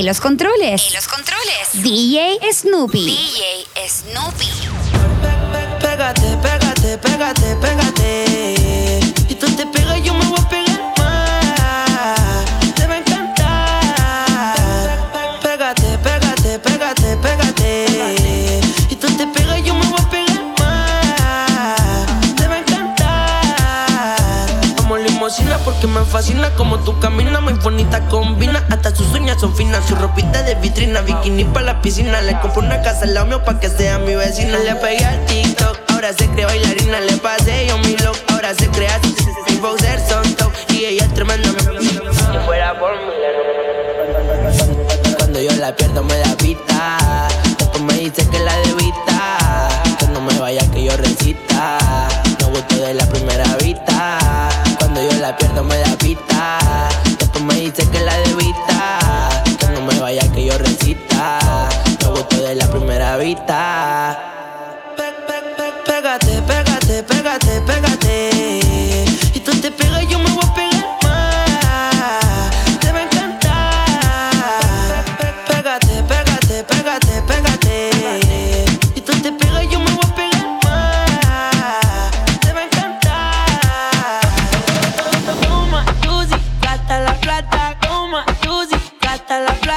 En los controles. En los controles. DJ Snoopy. DJ Snoopy. Pégate, pégate, pégate, pégate. Y tú te pegas, yo me voy porque me fascina como tú caminas, muy bonita combina. Hasta sus uñas son finas, su ropita de vitrina, bikini para la piscina. Le compro una casa al lado mío pa' que sea mi vecina. Le pegué al TikTok, ahora se cree bailarina. Le pasé yo mi look, ahora se crea. Mi boxer son top y ella es tremenda. Si fuera por mí, cuando yo la pierdo me da pita.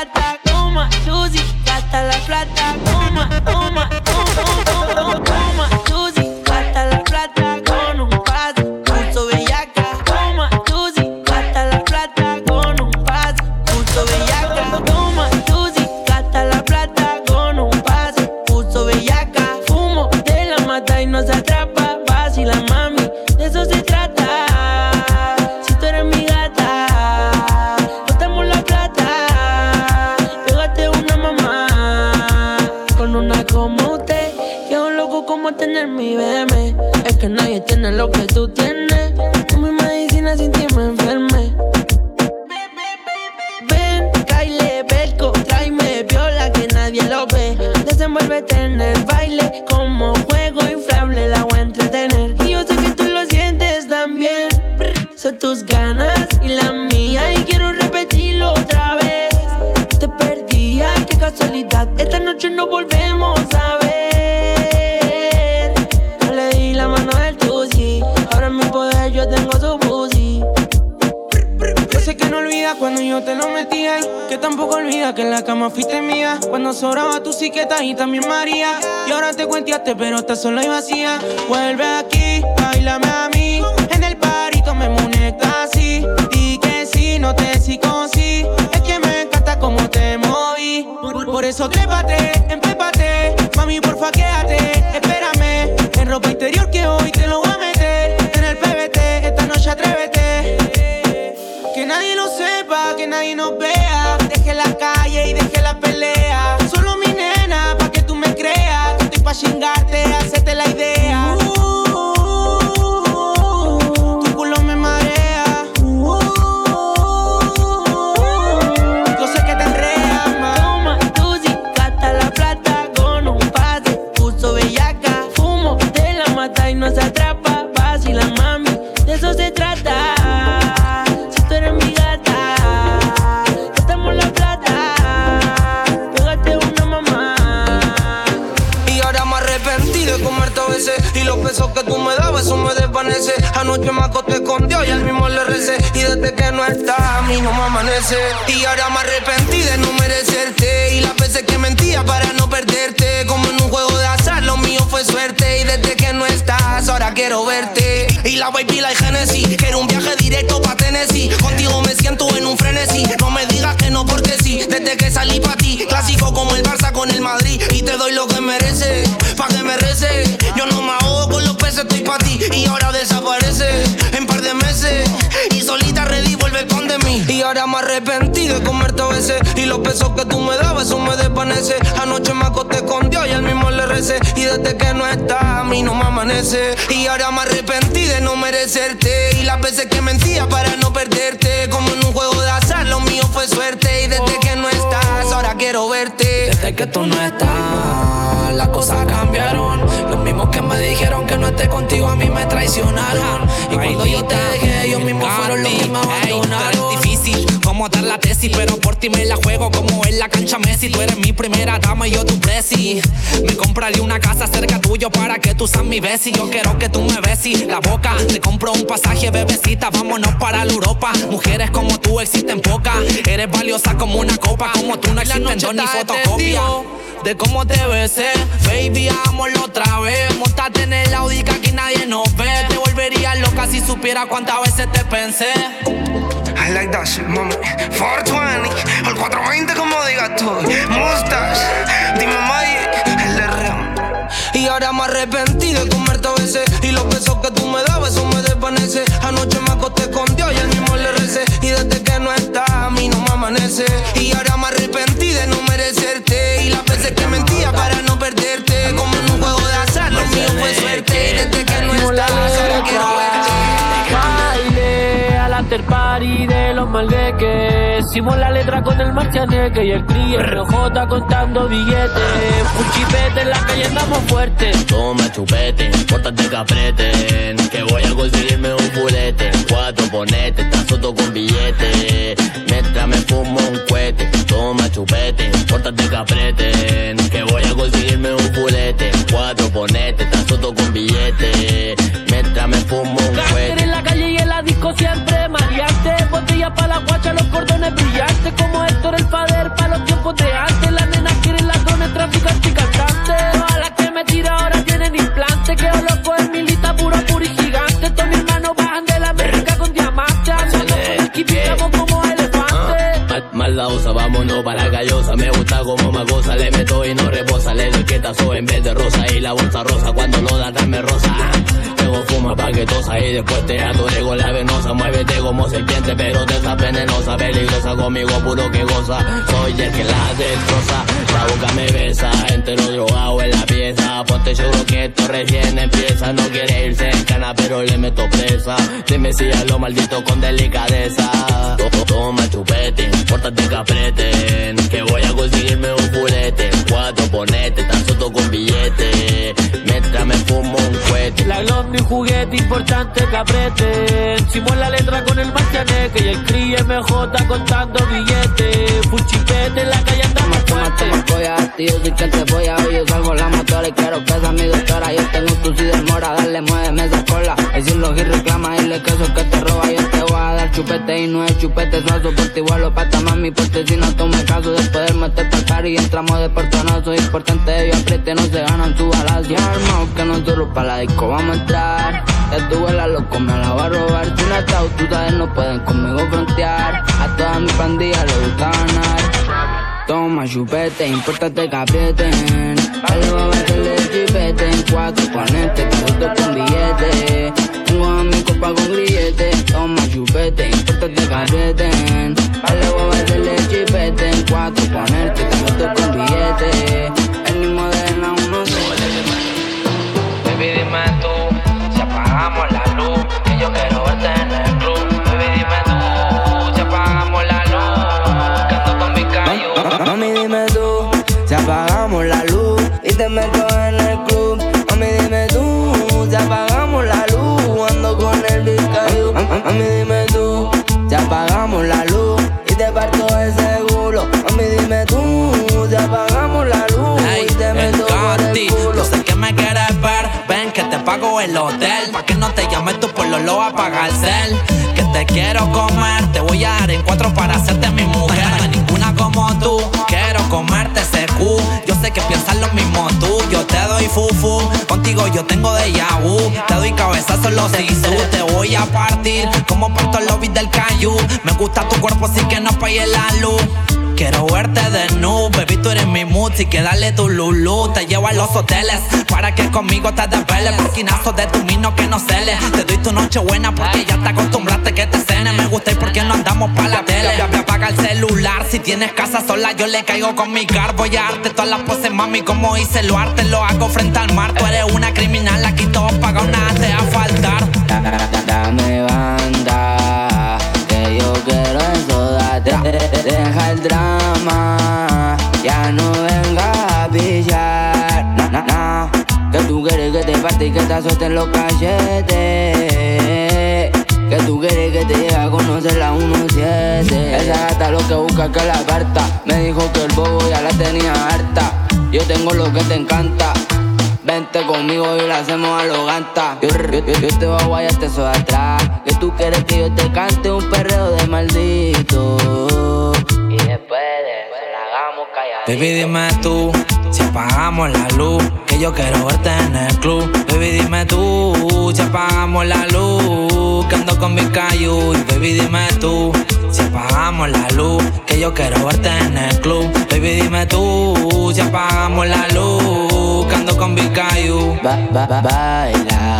Plata, toma, Susi, gasta la plata, toma, toma, Desenvuélvete en cama fuiste mía. Cuando sobraba tu siqueta y también María. Y ahora te cuenteaste, pero estás sola y vacía. Vuelve aquí, bailame a mí. En el parito me muñeca así. Di que sí, no te sigo sí. Es que me encanta cómo te moví. Por, por eso trépate, empépate. Mami, porfa, quédate, espérame. En ropa interior que hoy te lo besos que tú me dabas, eso me desvanece. Anoche me acosté con Dios y al mismo le recé. Y desde que no está, a mí no me amanece. Y ahora me arrepentí de no merecerte. Y las veces que mentía para no perderte. Como en un juego lo suerte Y desde que no estás, ahora quiero verte. Y la baby la Genesis Quiero un viaje directo pa' Tennessee. Contigo me siento en un frenesí. No me digas que no porque sí Desde que salí pa' ti. Clásico como el Barça con el Madrid Y te doy lo que mereces Pa' que me reces Yo no me ahogo con los peces, estoy pa' ti Y ahora desaparece En par de meses. Y solita ready vuelve con de mí. Y ahora me arrepentí de comerte a veces. Y los besos que tú me dabas, eso me desvanece. Anoche me acosté con Dios y al mismo le recé. Y desde que no está, a mí no me amanece. Y ahora me arrepentí de no merecerte. Y las veces que mentía para no perderte. Como en un juego de azar, lo mío fue suerte. Y desde que no estás, ahora quiero verte. Desde que tú no estás, las cosas cambiaron. Los mismos que me dijeron que no contigo a mí me traicionaron. Y cuando yo te dejé, ellos mismos fueron los que me abandonaron. fácil como dar la tesis, pero por ti me la juego como en la cancha Messi. Tú eres mi primera dama y yo tu presi. Me compraré una casa cerca tuyo para que tú seas mi besi. Yo quiero que tú me besis la boca. Te compro un pasaje, bebecita, vámonos para la Europa. Mujeres como tú existen pocas. Eres valiosa como una copa, como tú no existen dos ni fotocopia de cómo te besé. Baby, hagámoslo otra vez. Montate en el Audi que aquí nadie nos ve. Te volvería loca si supiera cuántas veces te pensé. I like that shit, mami. 420, al 420 como digas tú. Mustache, dime el de Y ahora me arrepentí de comerte a veces. Y los besos que tú me dabas, eso me desvanece. Anoche me acosté con Dios y el mismo le recé. Y desde que no está, a mí no me amanece. Y After party de los maldeques. Hicimos la letra con el marcianeque y el cri RJ contando billetes. Un chipete en la calle andamos fuertes. Toma chupete, pórtate caprete. Que voy a conseguirme un fulete. Cuatro ponete, estás soto con billete. Mientras me fumo un cohete. Toma chupete, pórtate caprete. Que voy a conseguirme un fulete. Cuatro ponete, estás soto con billete. Mientras me fumo un cohete. en la calle y en la disco siempre pa' la guacha, los cordones brillantes. Como Héctor el Fader pa' los tiempos de antes. Las nenas quieren ladrones, traficantes y cantantes. Todas las que me tira ahora tienen implante. Que loco es milita puro, puro y gigante. Todos mis hermanos bajan de la América con diamantes. Andando con el como elefantes. Mal, maldadosa, vámonos para la callosa. Me gusta como magosa, le meto y no reposa. Le doy quietazo en vez de rosa y la bolsa rosa. Cuando lo da, dame rosa. Fuma paquetosa y después te atore con la venosa. Muévete como serpiente, pero te esa venenosa. Peligrosa conmigo, puro que goza. Soy el que la destroza. La boca me besa, entero drogado en la pieza. Ponte seguro que esto recién empieza. No quiere irse en cana, pero le meto presa. Dime si a lo maldito con delicadeza. To- to- Toma chupete, pórtate caprete. Que voy a conseguirme un fulete. Cuatro ponete, glock mi juguete importante que apriete. La letra con el marcianeque y el cri MJ contando billetes. Full chipete en la calle andamos fuerte. tío, soy que te voy a yo salgo la motora y quiero que sea mi doctora. Yo tengo tu si demora, dale, muéveme esa cola. Decirlo y reclama, dile que eso que chupete y no es chupete suazo. Por ti vuelo pata mami, porque si no tome caso de poder meter pa' caro y entramos de portonazo. Importante, yo apriete, no se ganan su balas. Y armado que nosotros pa' la disco vamos a entrar. Ya tu vuela loco, me la va a robar. Si no tú sabes, no pueden conmigo frontear. A toda mi pandilla le gusta ganar. Toma chupete, importate que aprieten. Va a meterle chupete en cuatro ponete, todo con billete. Copa con grillete. Toma chupete, importate que aprieten. Al va a meterle chupete en cuatro ponerte, todo con billete. El mismo de culo. yo sé que me quieres ver. Ven que te pago el hotel. Pa' que no te llames tú por lo apaga el cel. Que te quiero comer. Te voy a dar en cuatro para hacerte mi mujer. No hay ninguna como tú. Quiero comerte ese cu. Yo sé que piensas lo mismo tú. Yo te doy fufu. Contigo yo tengo de vu. Te doy cabezazo los sisu. Te voy a partir como parto el lobby del Cayu. Me gusta tu cuerpo, así que no pagues la luz. Quiero verte de nu, baby, tú eres mi y que dale tu lulu. Te llevo a los hoteles para que conmigo te desveles. Porquinazo de tu mino que no cele. Te doy tu noche buena porque ya te acostumbraste que te cene. Me gusta y porque no andamos pa' la tele. Apaga el celular. Si tienes casa sola, yo le caigo con mi car. Voy a darte todas las poses, mami, como hice lo arte. Lo hago frente al mar. Tú eres una criminal, aquí todo pagado, nada te va a faltar. Da- da- da- Dame banda, que yo quiero. De- de- Deja el drama, ya no vengas a pillar. Que tú quieres que te parte y que te azoten los cachetes. Que tú quieres que te llegue a conocer la 1-7. Esa gata lo que busca que la carta. Me dijo que el bobo ya la tenía harta. Yo tengo lo que te encanta. Vente conmigo y lo hacemos a lo ganta. Yo, te voy a guayarte eso de atrás. Que tú quieres que yo te cante un perreo de maldito. Y después de eso la hagamos callar. Baby, dime tú si apagamos la luz. Que yo quiero verte en el club. Baby, dime tú si apagamos la luz. Que ando con mi cayu. Baby, dime tú si apagamos la luz. Que yo quiero verte en el club. Baby, dime tú si apagamos la luz. Que con cayu. Ba, ba, ba.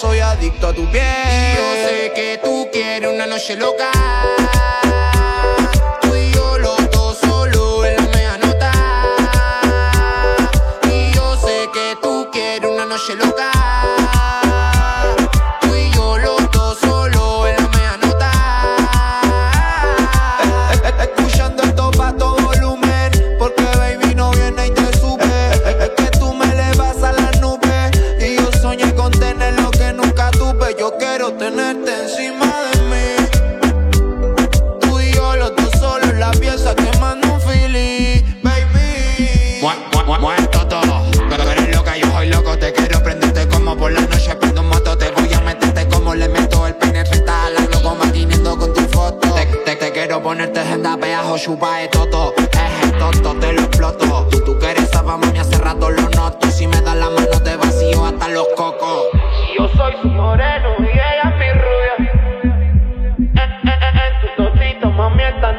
Soy adicto a tu piel. Y yo sé que tú quieres una noche loca. Tú y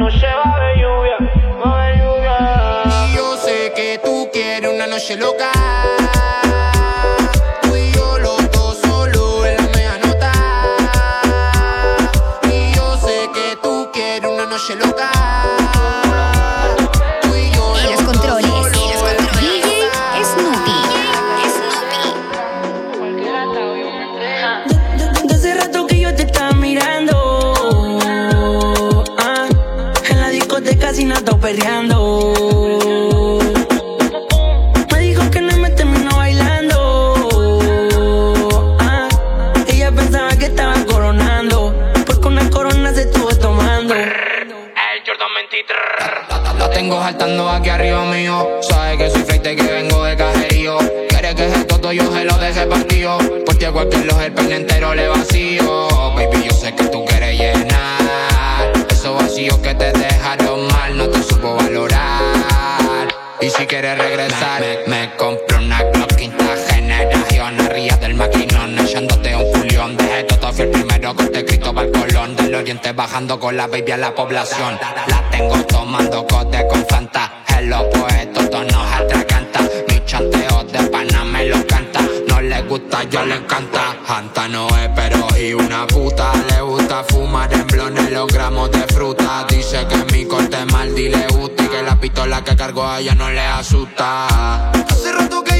noche va a lluvia Va a haber lluvia. Y yo sé que tú quieres una noche loca La tengo saltando aquí arriba mío. Sabe que soy fleite que vengo de cajerío. Quiere que ese toto yo se lo deje partido. Porque a cualquier los el peine entero le vacío. Baby, yo sé que tú quieres llenar. Esos vacíos que te dejaron mal, no te supo valorar. Y si quieres regresar, me, me compré una oriente bajando con la baby a la población. La tengo tomando cote con Fanta. En los puestos, tonos atracanta. Mi chanteo de pana me lo canta. No le gusta, yo le encanta. Janta no es, pero y una puta. Le gusta fumar en blones los gramos de fruta. Dice que mi corte mal, dile gusta. Y que la pistola que cargo a ella no le asusta. Hace rato que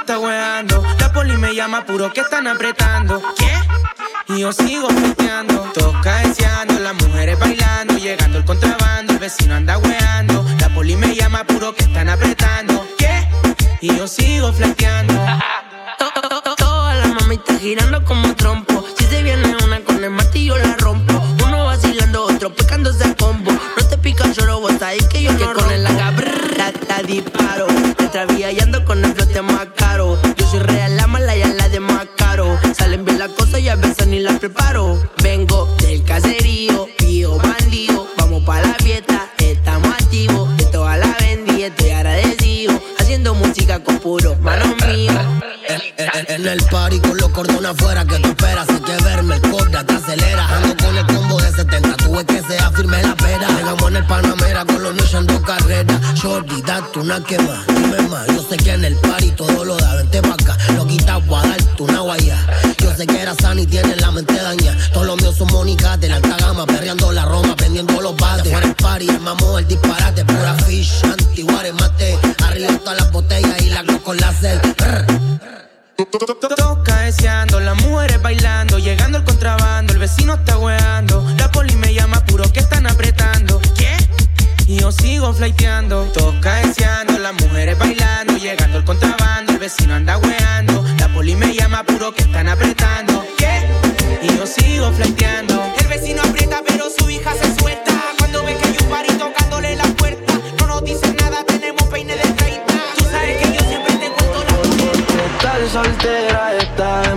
está weando. La poli me llama puro que están apretando. ¿Qué? Y yo sigo festeando. Toca deseando, las mujeres bailando, llegando el contrabando, el vecino anda weando. La poli me llama puro que están apretando. ¿Qué? Y yo sigo to- Todas las mamitas girando como trompo. Si se viene una con el martillo la rompo. Uno vacilando, otro picándose a combo. No te pica lloro, vos ahí que yo que no con el la, la disparo. Mientras ando con el flote más caro. Yo soy real, la mala y a la de más caro. Salen bien las cosas y a veces ni las preparo. Vengo del caserío, pío bandido. Vamos pa' la fiesta, estamos activos. De toda la vendí, estoy agradecido. Haciendo música con puro manos míos. En, en- en el party con los cordones afuera que darte una quema, dime más. Yo sé que en el party todo lo da, vente pa' acá. Lo quitas pa' darte una guaya. Yo sé que era sana y tienes la mente daña. Todos los míos son Mónica de la alta gama, perreando la Roma, pendiendo los bates. Fuera el party, el mamó, el disparate. Pura fish, antiguare, mate. Arriba todas las botellas y la con láser. Toca deseando, las mujeres bailando sigo flaiteando. Toca deseando, las mujeres bailando, llegando el contrabando, el vecino anda weando. La poli me llama puro que están apretando. ¿Qué? Y yo sigo flaiteando. El vecino aprieta, pero su hija se suelta. Cuando ve que hay un pari tocándole la puerta, no nos dicen nada, tenemos peine de 30. Tú sabes que yo siempre te cuento la Estar soltera está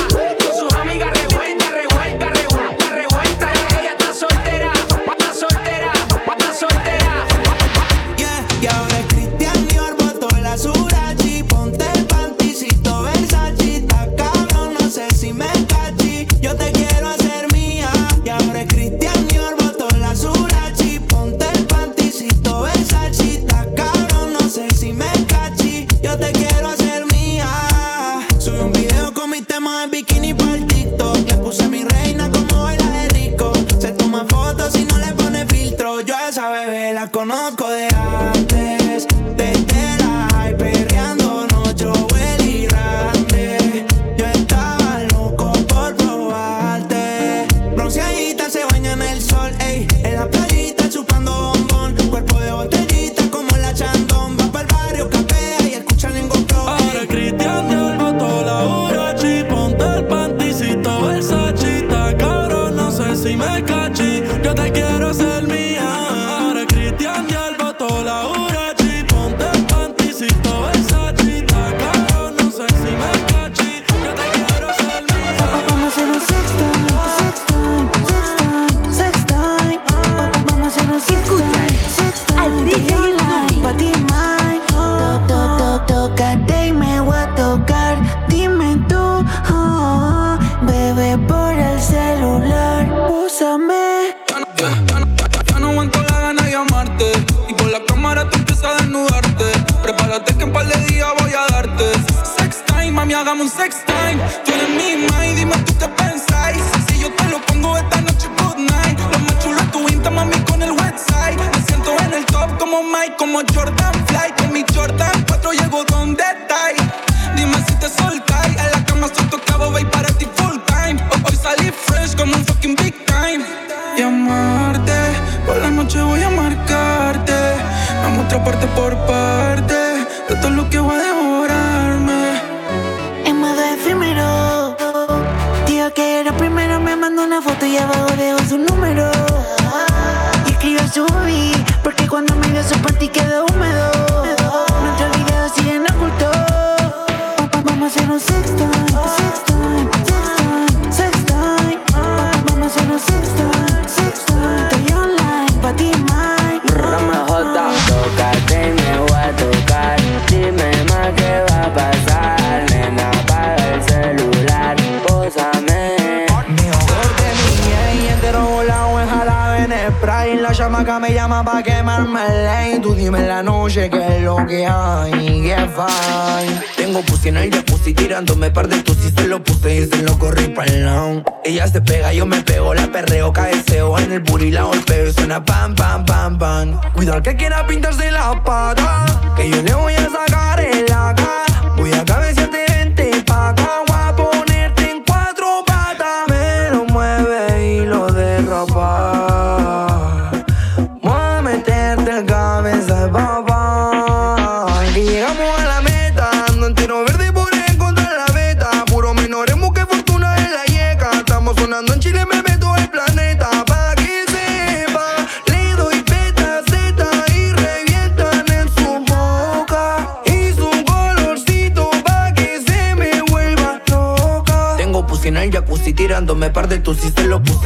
I'm beginning. y la chamaca me llama pa' quemarme Y Tú dime en la noche qué es lo que hay, qué fine. Tengo pussy en el jacuzzi tirándome par de tus y se lo puse y se lo corrí pa'l lado. Ella se pega, yo me pego, la perreo, cae cabeceo en el booty, la golpeo suena pam, pam, pam, pam. Cuidado que quiera pintarse la pata, que yo le voy a sacar el acá. Voy a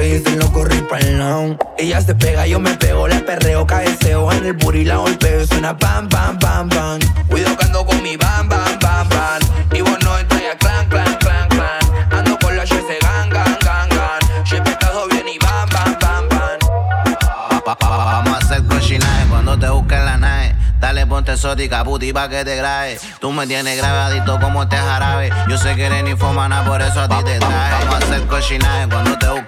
y se lo corrí pa'l lado. Ella se pega, yo me pego, le perreo, cabeceo en el booty, la golpeo suena pam, pam, pam, pam. Cuido que ando con mi bam, bam, bam, bam. Y vos no entras a clan, clan, clan, clan. Ando con la ese gang, gang, gang, gang. Siempre todo bien y bam, bam, bam, bam. Pa- Vamos a hacer cochinaje cuando te busquen la nave. Dale ponte exótica, puti pa' que te grabe. Tú me tienes grabadito como este jarabe. Yo sé que eres ninfomana, por eso a ti te traje. Vamos a hacer cochinaje cuando te busquen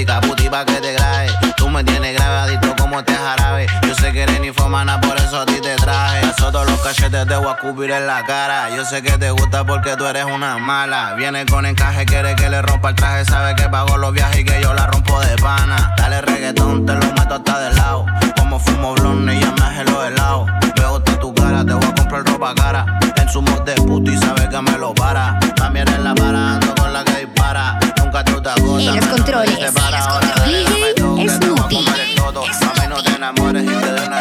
exótica, que te grabe. Tú me tienes grabadito como este jarabe. Yo sé que eres ninfomana, por eso a ti te traje. Eso todos los cachetes te voy a escupir en la cara. Yo sé que te gusta porque tú eres una mala. Viene con encaje, quiere que le rompa el traje. Sabe que pago los viajes y que yo la rompo de pana. Dale reggaetón, te lo meto hasta de lado. Como fumo blonde y ya me hace los helados. Veo toda tu cara, te voy a comprar ropa cara. En su mod de puto y sabe que me lo para. También en la para, ando con la que dispara. Gusta En los controles, en los controles. DJ Snoopy. Mami, no te enamores y te doy una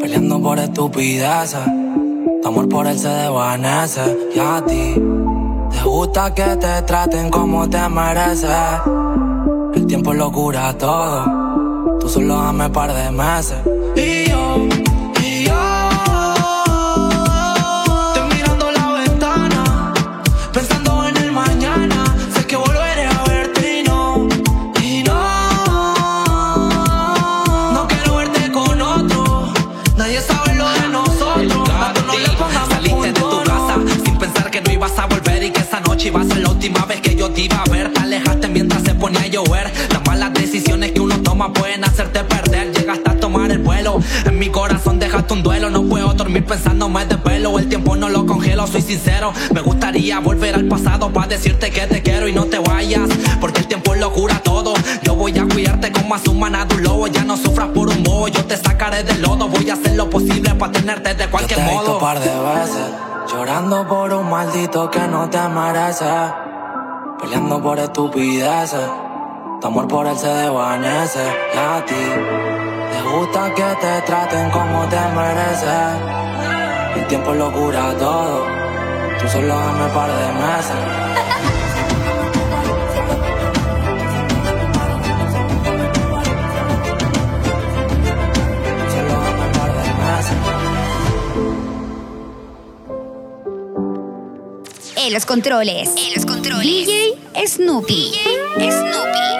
Peleando por estupideces. Tu amor por él se desvanece. Y a ti te gusta que te traten como te mereces. El tiempo lo cura todo. Tú solo dame par de meses. Pensando más de pelo. El tiempo no lo congelo, soy sincero. Me gustaría volver al pasado para decirte que te quiero y no te vayas. Porque el tiempo lo cura todo. Yo voy a cuidarte como a manada un lobo. Ya no sufras por un bobo. Yo te sacaré del lodo. Voy a hacer lo posible para tenerte de cualquier Te he visto modo. un par de veces llorando por un maldito que no te merece. Peleando por estupideces. Tu amor por él se desvanece. Y a ti te gusta que te traten como te mereces. El tiempo lo cura todo. Tú solo dame par de meses. Solo dame par de meses. En los controles. En los controles. DJ Snoopy. DJ Snoopy.